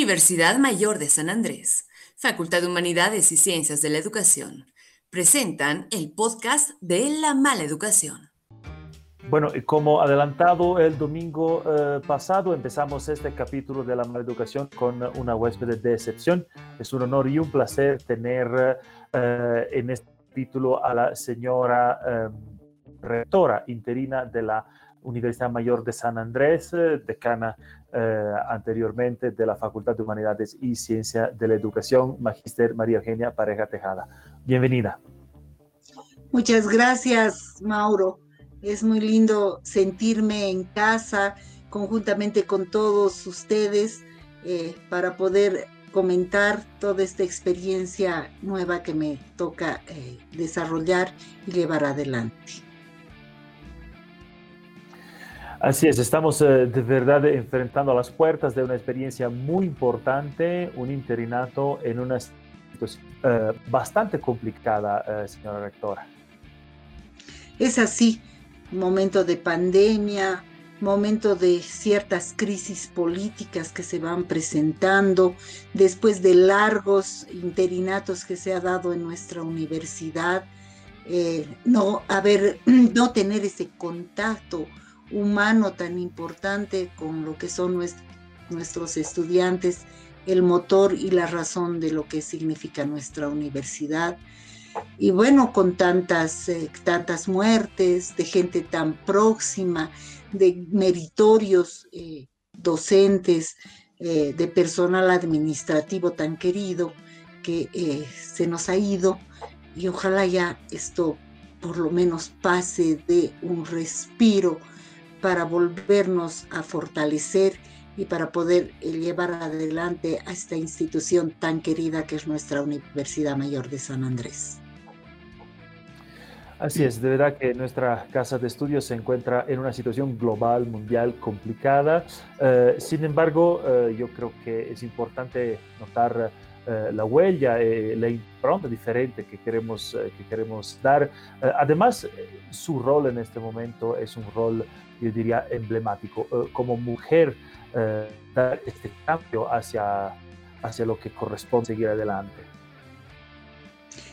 Universidad Mayor de San Andrés, Facultad de Humanidades y Ciencias de la Educación, presentan el podcast de La Mala Educación. Bueno, como adelantado el domingo eh, pasado, empezamos este capítulo de La Mala Educación con una huésped de excepción. Es un honor y un placer tener eh, en este título a la señora eh, rectora interina de la Universidad Mayor de San Andrés, decana eh, anteriormente de la Facultad de Humanidades y Ciencia de la Educación, Magíster María Eugenia Pareja Tejada. Bienvenida. Muchas gracias, Mauro. Es muy lindo sentirme en casa conjuntamente con todos ustedes eh, para poder comentar toda esta experiencia nueva que me toca eh, desarrollar y llevar adelante. Así es, estamos eh, de verdad enfrentando a las puertas de una experiencia muy importante, un interinato en una situación eh, bastante complicada, eh, señora rectora. Es así, momento de pandemia, momento de ciertas crisis políticas que se van presentando, después de largos interinatos que se ha dado en nuestra universidad, no haber, no tener ese contacto humano tan importante con lo que son nuestros estudiantes, el motor y la razón de lo que significa nuestra universidad. Y bueno, con tantas, eh, tantas muertes, de gente tan próxima, de meritorios eh, docentes, eh, de personal administrativo tan querido que se nos ha ido. Y ojalá ya esto por lo menos pase de un respiro para volvernos a fortalecer y para poder eh, llevar adelante a esta institución tan querida que es nuestra Universidad Mayor de San Andrés. Así es, de verdad que nuestra casa de estudios se encuentra en una situación global, mundial, complicada. Eh, sin embargo, eh, yo creo que es importante notar la huella, la impronta diferente que queremos, que queremos dar. además, su rol en este momento es un rol yo diría, emblemático. Eh, como mujer, eh, dar este cambio hacia, hacia lo que corresponde seguir adelante.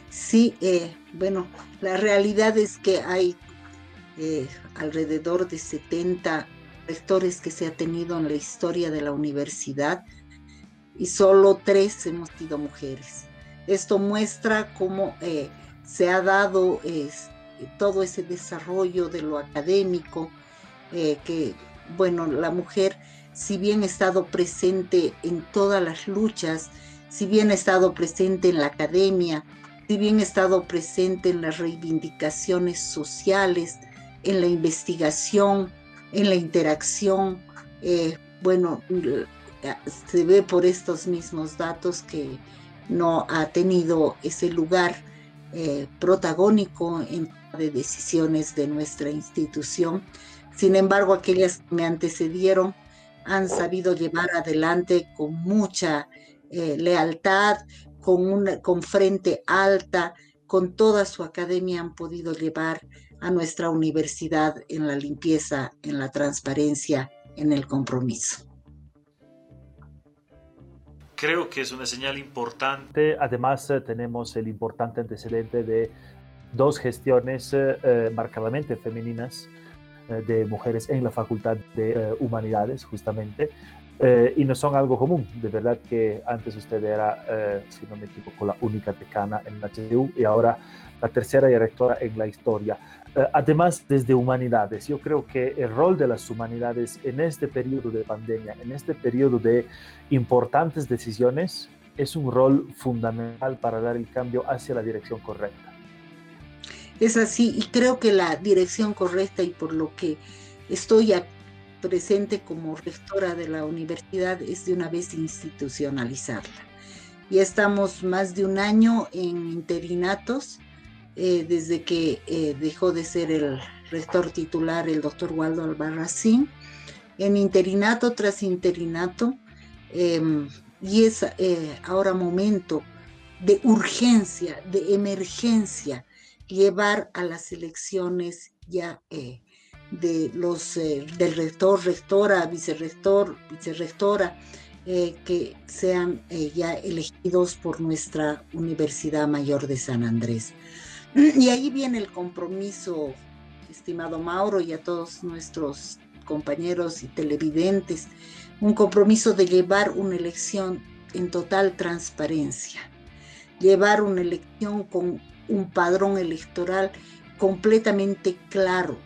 Sí, eh, bueno, la realidad es que hay alrededor de 70 rectores que se ha tenido en la historia de la universidad y solo tres hemos sido mujeres. Esto muestra cómo se ha dado todo ese desarrollo de lo académico, eh, que, bueno, la mujer, si bien ha estado presente en todas las luchas, si bien ha estado presente en la academia, si bien ha estado presente en las reivindicaciones sociales, en la investigación, en la interacción, eh, bueno, se ve por estos mismos datos que no ha tenido ese lugar eh, protagónico en de decisiones de nuestra institución. Sin embargo, aquellas que me antecedieron han sabido llevar adelante con mucha eh, lealtad, con, una, con frente alta, con toda su academia han podido llevar a nuestra universidad en la limpieza, en la transparencia, en el compromiso. Creo que es una señal importante. Además, eh, tenemos el importante antecedente de dos gestiones eh, marcadamente femeninas eh, de mujeres en la Facultad de eh, Humanidades, justamente, eh, y no son algo común. De verdad que antes usted era, si no me equivoco, la única decana en la HTU y ahora la tercera directora en la historia. Además, desde Humanidades, yo creo que el rol de las humanidades en este periodo de pandemia, en este periodo de importantes decisiones, es un rol fundamental para dar el cambio hacia la dirección correcta. Es así y creo que la dirección correcta y por lo que estoy presente como rectora de la universidad es de una vez institucionalizarla. Ya estamos más de un año en interinatos, eh, desde que eh, dejó de ser el rector titular el doctor Waldo Albarracín, en interinato tras interinato, em, y es eh, ahora momento de urgencia, de emergencia, llevar a las elecciones ya de los, del rector, rectora, vicerrector, vicerrectora, eh, que sean ya elegidos por nuestra Universidad Mayor de San Andrés. Y ahí viene el compromiso, estimado Mauro, y a todos nuestros compañeros y televidentes, un compromiso de llevar una elección en total transparencia, llevar una elección con un padrón electoral completamente claro,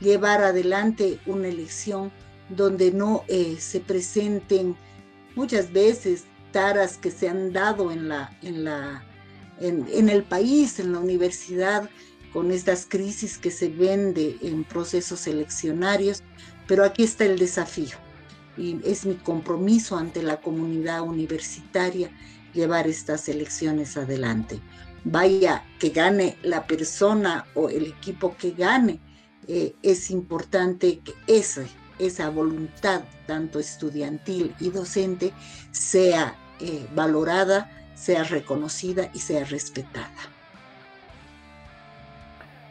llevar adelante una elección donde no eh, se presenten muchas veces taras que se han dado en, la, en, la, en, el país, en la universidad, con estas crisis que se ven en procesos eleccionarios, pero aquí está el desafío y es mi compromiso ante la comunidad universitaria llevar estas elecciones adelante. Vaya que gane la persona o el equipo que gane, eh, es importante que ese esa voluntad, tanto estudiantil y docente, sea eh, valorada, sea reconocida y sea respetada.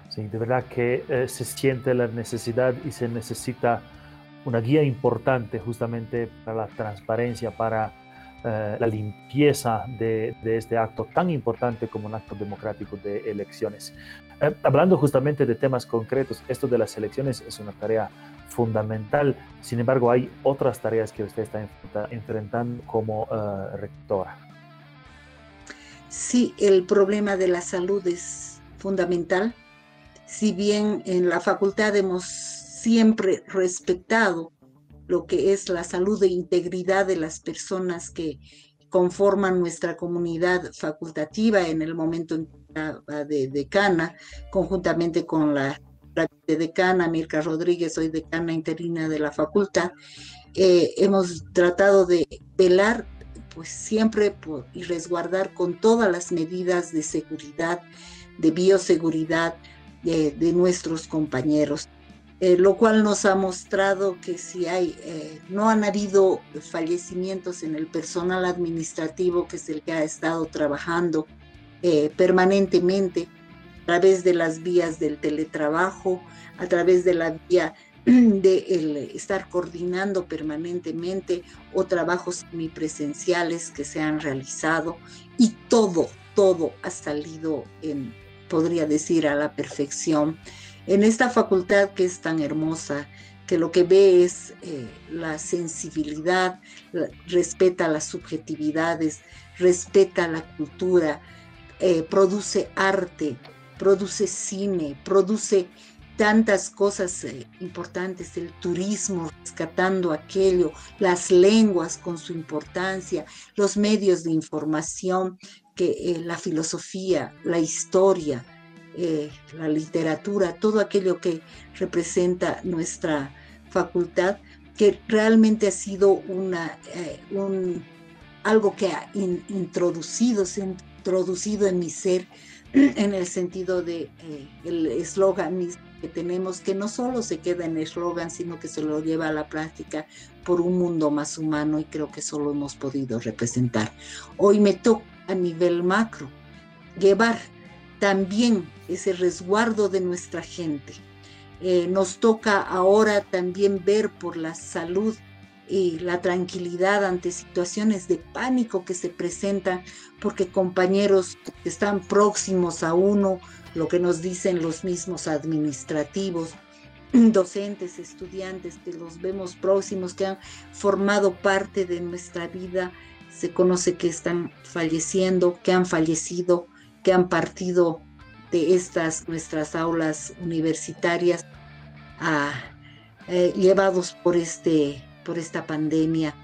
Sí, de verdad que eh, se siente la necesidad y se necesita una guía importante justamente para la transparencia, para eh, la limpieza de, de, este acto tan importante como un acto democrático de elecciones. hablando justamente de temas concretos, esto de las elecciones es una tarea fundamental. Sin embargo, hay otras tareas que usted está enfrentando como uh, rectora. Sí, el problema de la salud es fundamental. Si bien en la facultad hemos siempre respetado lo que es la salud e integridad de las personas que conforman nuestra comunidad facultativa en el momento de decana, conjuntamente con la de decana, Mirka Rodríguez, soy decana interina de la facultad, eh, hemos tratado de velar pues siempre y resguardar con todas las medidas de seguridad, de bioseguridad de, nuestros compañeros. Eh, lo cual nos ha mostrado que si hay, eh, no han habido fallecimientos en el personal administrativo, que es el que ha estado trabajando permanentemente, a través de las vías del teletrabajo, a través de la vía de estar coordinando permanentemente o trabajos semipresenciales que se han realizado y todo, todo ha salido en, podría decir, a la perfección. En esta facultad que es tan hermosa, que lo que ve es eh, la sensibilidad, respeta las subjetividades, respeta la cultura, eh, produce arte, produce cine, produce tantas cosas eh, importantes, el turismo, rescatando aquello, las lenguas con su importancia, los medios de información, que eh, la filosofía, la historia, eh, la literatura, todo aquello que representa nuestra facultad, que realmente ha sido una, un, algo que ha introducido, se ha introducido en mi ser en el sentido de el eslogan que tenemos, que no solo se queda en eslogan, sino que se lo lleva a la práctica por un mundo más humano y creo que solo hemos podido representar. Hoy me toca a nivel macro llevar también ese resguardo de nuestra gente. Eh, nos toca ahora también ver por la salud y la tranquilidad ante situaciones de pánico que se presentan porque compañeros que están próximos a uno, lo que nos dicen los mismos administrativos, docentes, estudiantes que los vemos próximos, que han formado parte de nuestra vida, se conoce que están falleciendo, que han fallecido, que han partido de estas nuestras aulas universitarias, ah, eh, llevados por este por esta pandemia,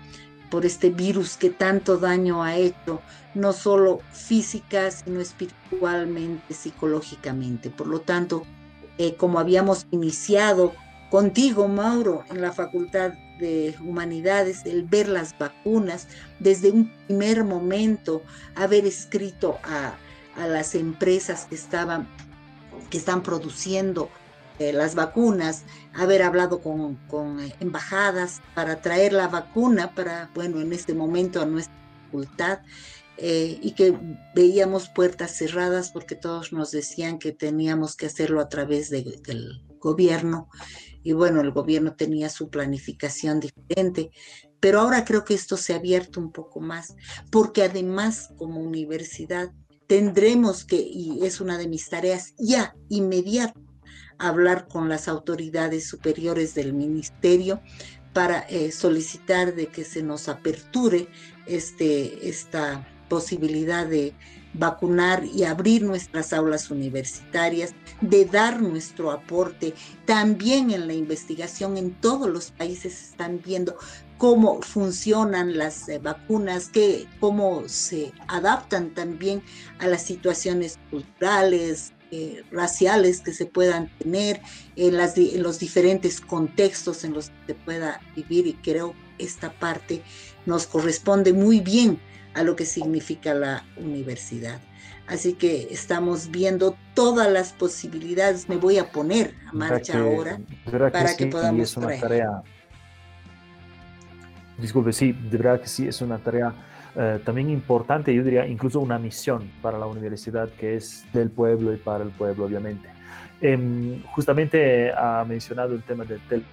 por este virus que tanto daño ha hecho, no solo física, sino espiritualmente, psicológicamente. Por lo tanto, eh, como habíamos iniciado contigo, Mauro, en la Facultad de Humanidades, el ver las vacunas, desde un primer momento, haber escrito a, a las empresas que estaban que están produciendo las vacunas, haber hablado con, eh, embajadas para traer la vacuna para, bueno, en este momento a nuestra facultad, eh, y que veíamos puertas cerradas porque todos nos decían que teníamos que hacerlo a través del gobierno. y bueno, el gobierno tenía su planificación diferente, pero ahora creo que esto se ha abierto un poco más, porque además como universidad tendremos que, y es una de mis tareas ya inmediata, hablar con las autoridades superiores del ministerio para eh, solicitar de que se nos aperture este, esta posibilidad de vacunar y abrir nuestras aulas universitarias, de dar nuestro aporte. También en la investigación en todos los países están viendo cómo funcionan las eh, vacunas, que, cómo se adaptan también a las situaciones culturales, eh, raciales que se puedan tener, en, las, en los diferentes contextos en los que se pueda vivir y creo esta parte nos corresponde muy bien a lo que significa la universidad. Así que estamos viendo todas las posibilidades. Me voy a poner a marcha ahora para que, podamos es una tarea. Disculpe, sí, de verdad que sí, es una tarea eh, también importante, yo diría incluso una misión para la universidad que es del pueblo y para el pueblo, obviamente. Em, justamente ha mencionado el tema del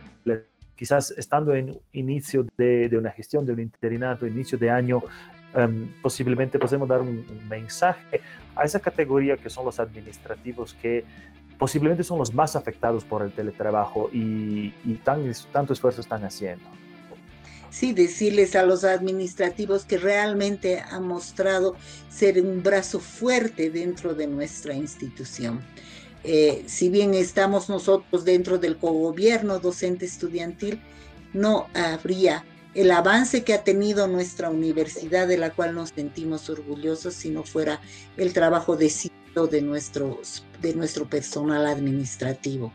quizás estando en inicio de, de, una gestión, de un interinato, inicio de año, Em, posiblemente podemos dar un, mensaje a esa categoría que son los administrativos que posiblemente son los más afectados por el teletrabajo y, tan, tanto esfuerzo están haciendo. Sí, decirles a los administrativos que realmente han mostrado ser un brazo fuerte dentro de nuestra institución. Eh, si bien estamos nosotros dentro del cogobierno docente estudiantil, no habría el avance que ha tenido nuestra universidad, de la cual nos sentimos orgullosos, si no fuera el trabajo de, nuestros, de nuestro personal administrativo.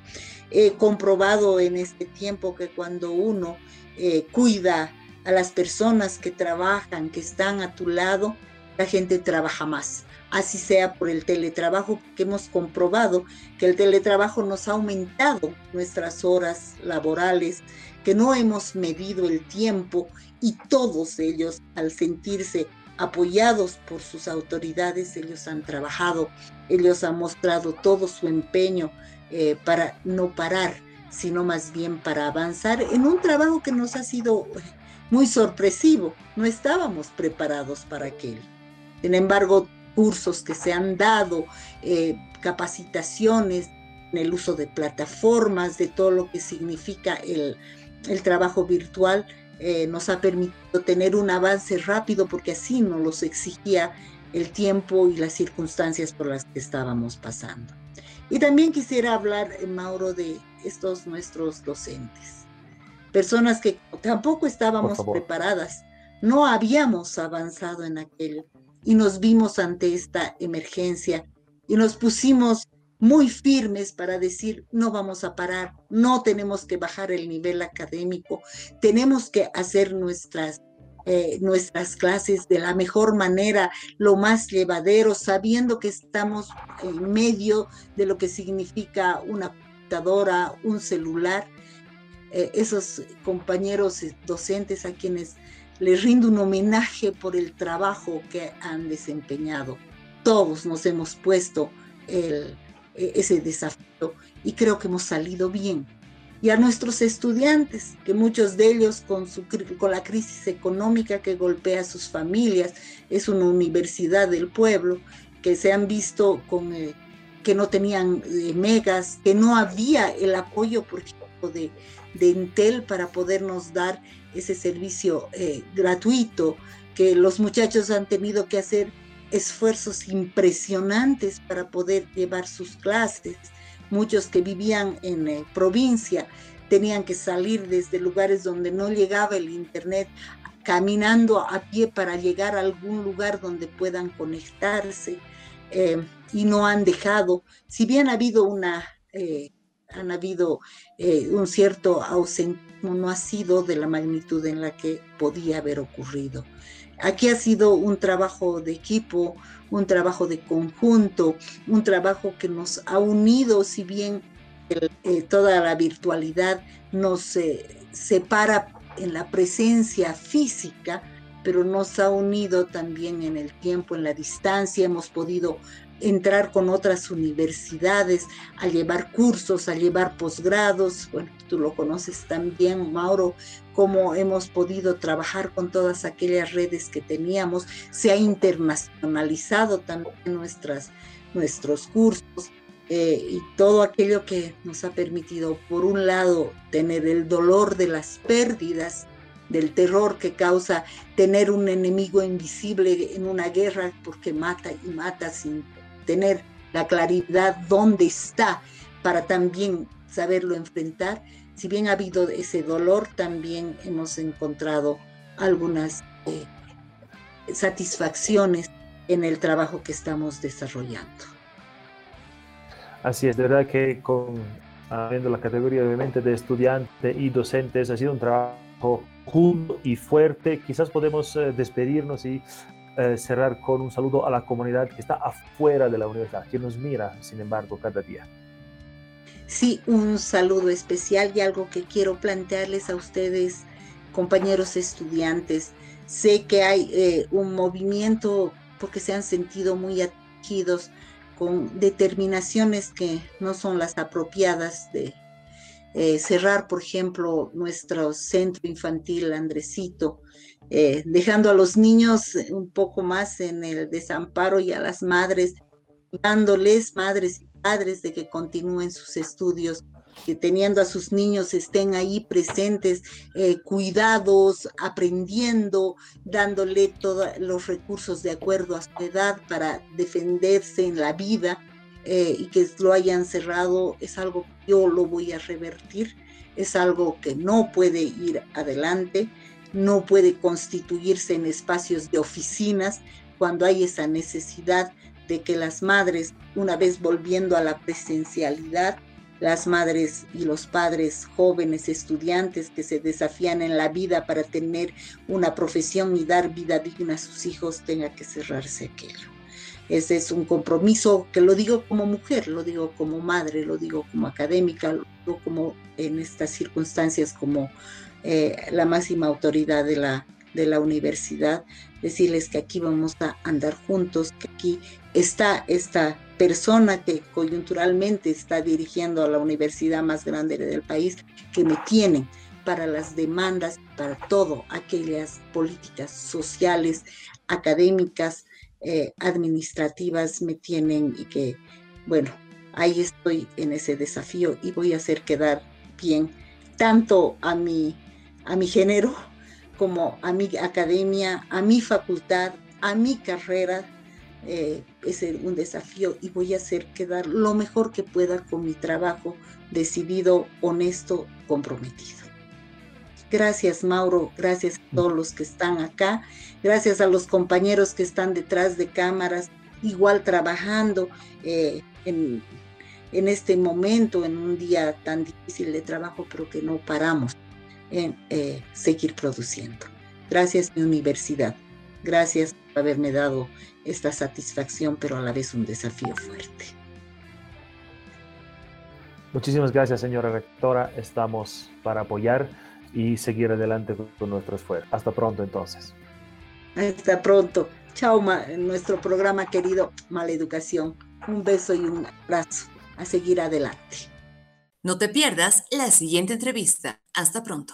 He comprobado en este tiempo que cuando uno eh, cuida a las personas que trabajan, que están a tu lado, la gente trabaja más. Así sea por el teletrabajo, que hemos comprobado que el teletrabajo nos ha aumentado nuestras horas laborales, que no hemos medido el tiempo y todos ellos, al sentirse apoyados por sus autoridades, ellos han trabajado, ellos han mostrado todo su empeño eh, para no parar, sino más bien para avanzar en un trabajo que nos ha sido muy sorpresivo. No estábamos preparados para aquel. Sin embargo, cursos que se han dado, eh, capacitaciones en el uso de plataformas, de todo lo que significa el trabajo virtual eh, nos ha permitido tener un avance rápido porque así nos los exigía el tiempo y las circunstancias por las que estábamos pasando. Y también quisiera hablar, eh, Mauro, de estos nuestros docentes, personas que tampoco estábamos preparadas, no habíamos avanzado en aquello y nos vimos ante esta emergencia y nos pusimos muy firmes para decir, no vamos a parar, no tenemos que bajar el nivel académico, tenemos que hacer nuestras, eh, nuestras clases de la mejor manera, lo más llevadero, sabiendo que estamos en medio de lo que significa una computadora, un celular. Eh, esos compañeros docentes a quienes les rindo un homenaje por el trabajo que han desempeñado. Todos nos hemos puesto el, ese desafío y creo que hemos salido bien. Y a nuestros estudiantes, que muchos de ellos con, su, con la crisis económica que golpea a sus familias, es una universidad del pueblo, que se han visto con, eh, que no tenían eh, megas, que no había el apoyo, por ejemplo, de, de Intel para podernos dar ese servicio eh, gratuito, que los muchachos han tenido que hacer esfuerzos impresionantes para poder llevar sus clases. Muchos que vivían en eh, provincia tenían que salir desde lugares donde no llegaba el internet, caminando a pie para llegar a algún lugar donde puedan conectarse eh, y no han dejado, si bien ha habido una, eh, habido un cierto ausentismo, no ha sido de la magnitud en la que podía haber ocurrido. Aquí ha sido un trabajo de equipo, un trabajo de conjunto, un trabajo que nos ha unido, si bien eh, toda la virtualidad nos eh, separa en la presencia física, pero nos ha unido también en el tiempo, en la distancia, hemos podido entrar con otras universidades, a llevar cursos, a llevar posgrados. Bueno, tú lo conoces también, Mauro, cómo hemos podido trabajar con todas aquellas redes que teníamos. Se ha internacionalizado también nuestras, nuestros cursos. Eh, y todo aquello que nos ha permitido, por un lado, tener el dolor de las pérdidas, del terror que causa tener un enemigo invisible en una guerra porque mata y mata sin tener la claridad dónde está para también saberlo enfrentar. Si bien ha habido ese dolor, también hemos encontrado algunas eh, satisfacciones en el trabajo que estamos desarrollando. Así es, de verdad que con habiendo la categoría obviamente de estudiante y docentes ha sido un trabajo junto y fuerte. Quizás podemos eh, despedirnos y eh, cerrar con un saludo a la comunidad que está afuera de la universidad, que nos mira, sin embargo, cada día. Sí, un saludo especial y algo que quiero plantearles a ustedes, compañeros estudiantes. Sé que hay eh, un movimiento porque se han sentido muy atingidos con determinaciones que no son las apropiadas de eh, cerrar, por ejemplo, nuestro centro infantil Andresito, eh, dejando a los niños un poco más en el desamparo y a las madres, dándoles madres y padres de que continúen sus estudios, que teniendo a sus niños estén ahí presentes, eh, cuidados, aprendiendo, dándole todos los recursos de acuerdo a su edad para defenderse en la vida eh, y que lo hayan cerrado es algo que yo lo voy a revertir, es algo que no puede ir adelante no puede constituirse en espacios de oficinas cuando hay esa necesidad de que las madres, una vez volviendo a la presencialidad, las madres y los padres jóvenes estudiantes que se desafían en la vida para tener una profesión y dar vida digna a sus hijos, tenga que cerrarse aquello. Ese es un compromiso que lo digo como mujer, lo digo como madre, lo digo como académica, lo digo como en estas circunstancias como eh, la máxima autoridad de la, de la universidad, decirles que aquí vamos a andar juntos, que aquí está esta persona que coyunturalmente está dirigiendo a la universidad más grande del país, que me tienen para las demandas, para todo, aquellas políticas sociales, académicas, eh, administrativas me tienen y que, bueno, ahí estoy en ese desafío y voy a hacer quedar bien tanto a mi a mi género, como a mi academia, a mi facultad, a mi carrera. Eh, es un desafío y voy a hacer quedar lo mejor que pueda con mi trabajo decidido, honesto, comprometido. Gracias Mauro, gracias a todos los que están acá, gracias a los compañeros que están detrás de cámaras, igual trabajando eh, en, en este momento, en un día tan difícil de trabajo, pero que no paramos en eh, seguir produciendo. Gracias mi universidad, gracias por haberme dado esta satisfacción, pero a la vez un desafío fuerte. Muchísimas gracias, señora rectora. Estamos para apoyar y seguir adelante con nuestro esfuerzo. Hasta pronto, entonces. Hasta pronto. Chao, nuestro programa querido Maleducación. Un beso y un abrazo. A seguir adelante. No te pierdas la siguiente entrevista. Hasta pronto.